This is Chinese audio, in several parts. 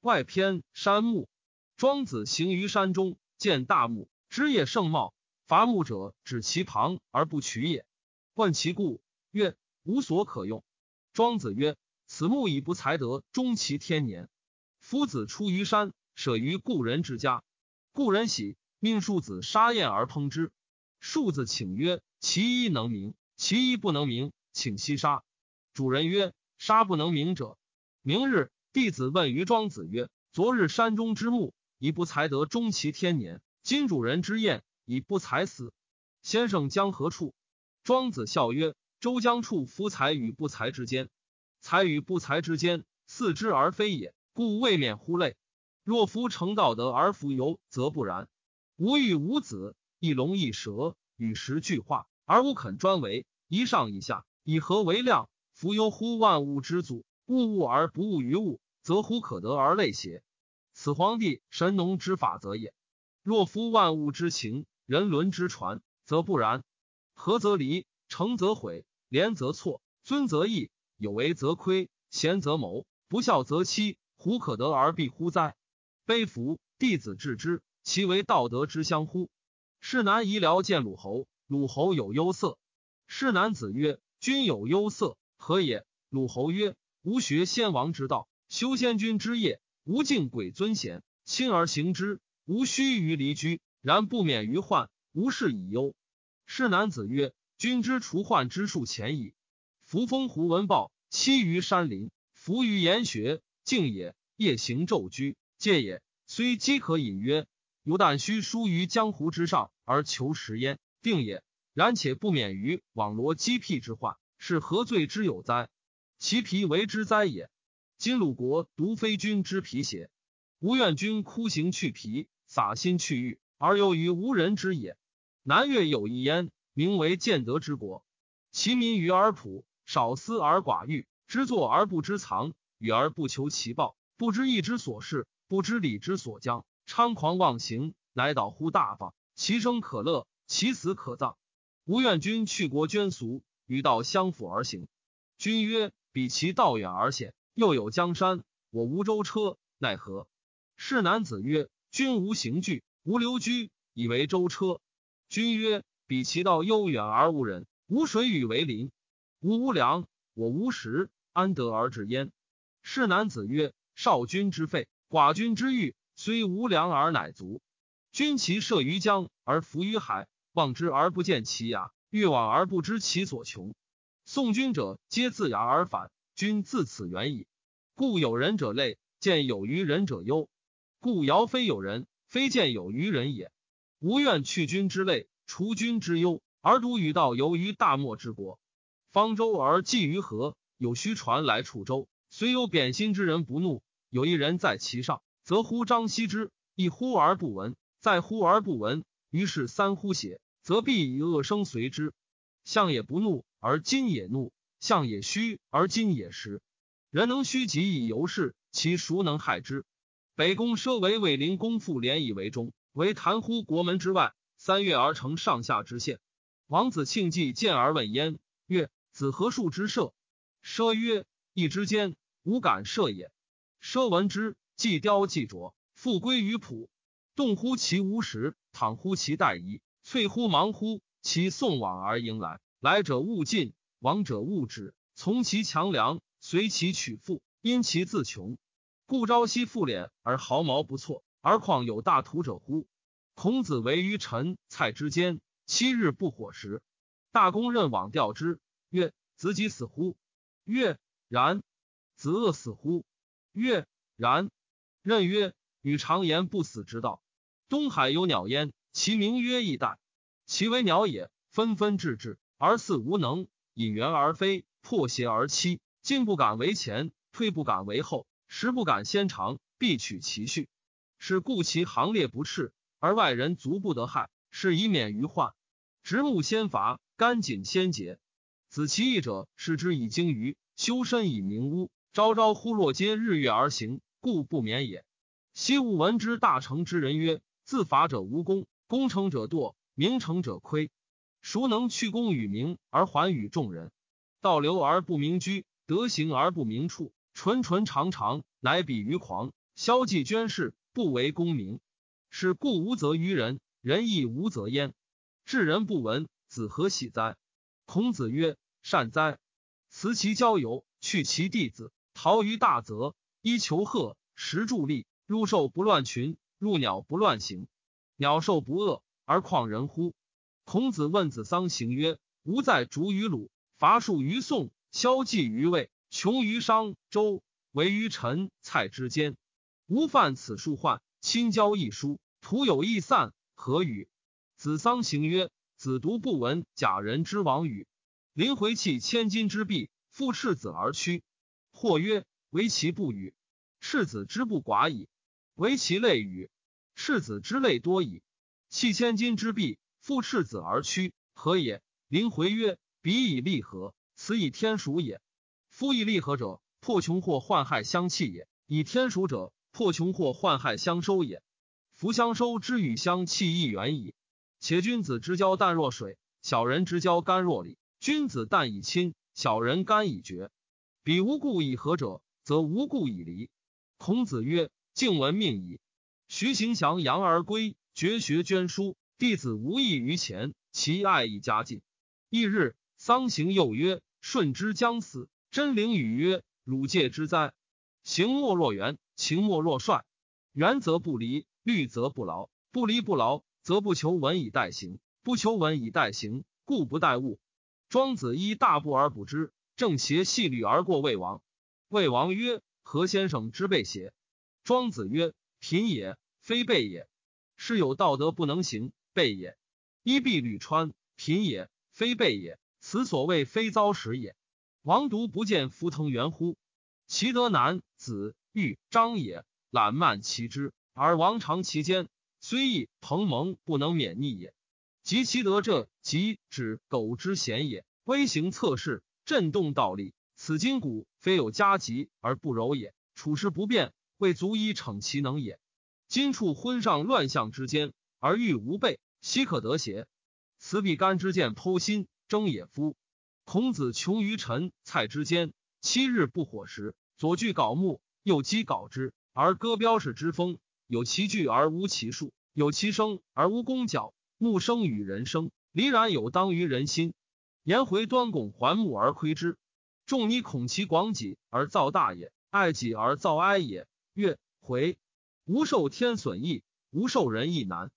外偏山木。庄子行于山中，见大木，枝叶盛茂，伐木者指其旁而不取也。问其故，曰：无所可用。庄子曰：此木已不才得，终其天年。夫子出于山，舍于故人之家，故人喜，命庶子杀燕而烹之。庶子请曰：其一能鸣，其一不能鸣，请息杀。主人曰：杀不能鸣者。明日，弟子问于庄子曰：昨日山中之木。以不才得，终其天年。今主人之宴，以不才死。先生将何处？庄子笑曰：“周将处夫才与不才之间，才与不才之间，似之而非也，故未免乎类。若夫成道德而弗由，则不然。吾欲无子，一龙一蛇，与时俱化，而无肯专为，一上一下，以何为量？弗由乎万物之祖，物物而不物于物，则乎可得而类邪？”此皇帝神农之法则也。若夫万物之情，人伦之传，则不然。合则离，成则毁，廉则错，尊则义，有为则亏，贤则谋，不孝则欺。胡可得而必乎哉？悲夫！弟子致之，其为道德之相乎？是南夷僚见鲁侯，鲁侯有忧色。是南子曰：“君有忧色，何也？”鲁侯曰：“吾学先王之道，修仙君之业。”无敬鬼尊贤，亲而行之；无须于离居，然不免于患。无事以忧。是男子曰：“君之除患之术浅矣。扶风胡文豹，栖于山林，伏于岩穴，静也；夜行昼居，戒也。虽饥可饮曰：犹但须疏于江湖之上而求食焉，定也。然且不免于网罗鸡辟之患，是何罪之有哉？其皮为之哉也。”今鲁国独非君之皮邪？吾愿君哭行去皮，洒心去欲，而由于无人之也。南越有一焉，名为建德之国。其民愚而朴，少思而寡欲，知作而不知藏，与而不求其报，不知义之所事，不知礼之所将，猖狂妄行，乃导乎大方。其生可乐，其死可葬。吾愿君去国捐俗，与道相辅而行。君曰：比其道远而险。又有江山，我无舟车，奈何？是男子曰：“君无行具，无留居，以为舟车。”君曰：“彼其道悠远而无人，无水与为邻，吾无粮，我无食，安得而治焉？”是男子曰：“少君之废，寡君之欲，虽无粮而乃足。君其射于江而浮于海，望之而不见其涯，欲往而不知其所穷。送君者，皆自崖而返。”君自此远矣，故有人者累，见有于人者忧。故尧非有人，非见有于人也。吾愿去君之累，除君之忧，而独与道游于大漠之国。方舟而寄于河，有虚船来触舟，虽有贬心之人不怒，有一人在其上，则呼张羲之，一呼而不闻，再呼而不闻，于是三呼血，则必以恶声随之。相也不怒，而今也怒。象也虚而今也实，人能虚己以游世，其孰能害之？北宫奢为卫灵公复连以为中，为谈乎国门之外。三月而成上下之县。王子庆忌见而问焉，曰：“子何数之射？”奢曰：“一之间，无敢射也。”奢闻之，既雕既琢，复归于朴。动乎其无时，躺乎其待疑，翠乎忙乎其送往而迎来，来者勿近。往者勿止，从其强梁，随其取富，因其自穷。故朝夕复敛而毫毛不错，而况有大图者乎？孔子为于臣蔡之间，七日不火食。大公任往吊之，曰：“子己死乎？”曰：“然。”子恶死乎？曰：“然。”任曰：“与常言不死之道。东海有鸟焉，其名曰翼带。其为鸟也，纷纷至至，而似无能。”引圆而飞，破邪而欺，进不敢为前，退不敢为后，时不敢先尝，必取其序。是故其行列不赤，而外人足不得害，是以免于患。直木先伐，干井先竭。子其义者，视之以精于修身以明屋。朝朝乎若皆日月而行，故不免也。昔吾闻之大成之人曰：自伐者无功，功成者惰，名成者亏。孰能去功与名而还与众人？道流而不明居，德行而不明处，纯纯长长，乃比于狂。萧纪捐士，不为功名。是故无则于人，人亦无则焉。至人不闻，子何喜哉？孔子曰：善哉！辞其交友，去其弟子，逃于大泽，衣裘褐，食助力，入兽不乱群，入鸟不乱行。鸟兽不恶，而况人乎？孔子问子桑行曰：吾在逐于鲁，伐树于宋，萧纪于魏，穷于商周，为于陈蔡之间。吾犯此数患，亲交一书，徒有异散，何与？子桑行曰：子独不闻假人之亡语。临回弃千金之璧，复赤子而趋。或曰：为其不语，赤子之不寡矣；为其类语，赤子之类多矣。弃千金之璧，复赤子而趋，何也？临回曰：彼以利何，此以天属也。夫以利合者，破穷或患害相弃也；以天属者，破穷或患害相收也。夫相收之与相弃亦远矣。且君子之交淡若水，小人之交甘若醴。君子淡以亲，小人甘以绝。彼无故以和者，则无故以离。孔子曰：“敬闻命矣。”徐行祥扬而归，绝学捐书，弟子无异于前，其爱亦加进。翌日，丧行又曰：“舜之将死。”真灵语曰：“汝戒之哉？行莫若圆，情莫若帅。圆则不离，律则不劳。不离不劳，则不求文以待行；不求文以待行，故不待物。”庄子依大步而不知，正邪细律而过魏王。魏王曰：“何先生之备邪？”庄子曰：“贫也，非备也。是有道德不能行，备也。衣敝履穿，贫也，非备也。此所谓非遭时也。王独不见夫腾元乎？其德男子欲张也，懒慢其之，而王长其间，虽亦朋盟不能免逆也。”及其德者，即指苟之贤也。微行测试，震动道力。此筋骨非有加急而不柔也。处事不变，未足以逞其能也。今处昏上乱象之间，而欲无备，奚可得邪？此比干之见剖心，争也夫。孔子穷于陈蔡之间，七日不火食，左锯槁木，右击槁之，而割标是之风。有其具而无其数，有其声而无弓角。木生与人生，离然有当于人心。颜回端拱环木而窥之，仲尼恐其广己而造大也，爱己而造哀也。曰：回，吾受天损益，吾受人益难。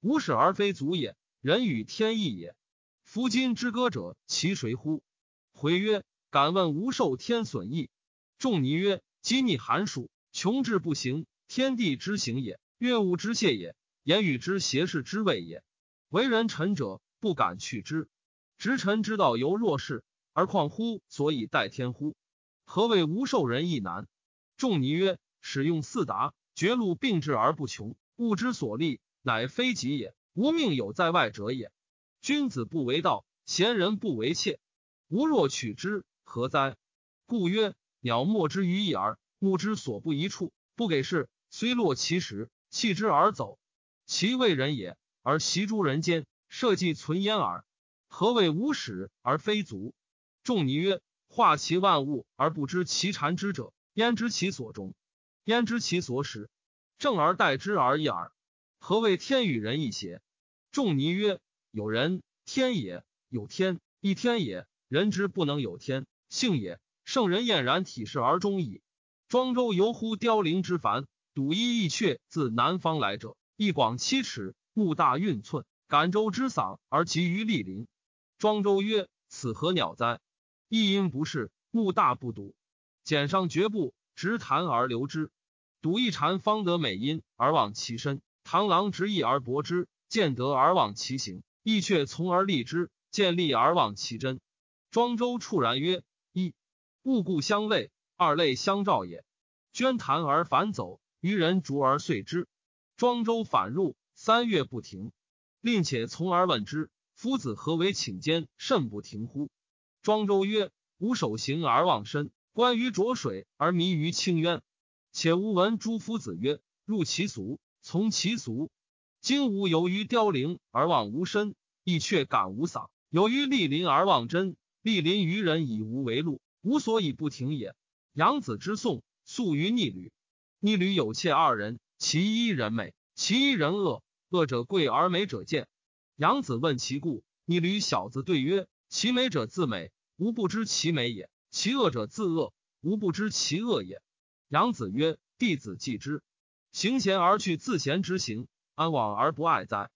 吾使而非足也，人与天异也。夫今之歌者，其谁乎？回曰：敢问吾受天损益？仲尼曰：今逆寒暑，穷志不行，天地之行也；乐物之谢也，言语之邪事之谓也。为人臣者，不敢去之。执臣之道，犹若是，而况乎所以待天乎？何谓无受人亦难？仲尼曰：使用四达，绝路并至而不穷，物之所利，乃非己也。无命有在外者也。君子不为道，贤人不为妾。吾若取之，何哉？故曰：鸟莫之于一耳，目之所不一处，不给事，虽落其实，弃之而走，其为人也。而习诸人间，社稷存焉耳。何谓无始而非足？仲尼曰：化其万物而不知其缠之者，焉知其所终？焉知其所始？正而待之而已耳。何谓天与人一邪？仲尼曰：有人天也，有天一天也。人之不能有天，性也。圣人晏然体事而终矣。庄周游乎凋零之繁，睹一翼雀自南方来者，一广七尺。目大运寸，感舟之嗓而集于莅临。庄周曰：“此何鸟哉？一因不是，目大不睹。简上绝不，直弹而流之。睹一蝉，方得美音而忘其身；螳螂执翼而搏之，见得而忘其形；亦却从而立之，见立而忘其真。”庄周触然曰：“一物故相类，二类相照也。捐弹而反走，渔人逐而遂之。庄周反入。”三月不停，令且从而问之：“夫子何为寝间甚不停乎？”庄周曰：“吾守行而忘身，观于浊水而迷于清渊。且吾闻诸夫子曰：‘入其俗，从其俗。’今吾由于凋零而望吾身，亦却感无嗓；由于莅临而望真，莅临于人以无为路，无所以不停也。杨子之颂，素于逆旅。逆旅有妾二人，其一人美，其一人恶。恶者贵而美者贱。杨子问其故，逆旅小子对曰：其美者自美，吾不知其美也；其恶者自恶，吾不知其恶也。杨子曰：弟子既之。行贤而去自贤之行，安往而不爱哉？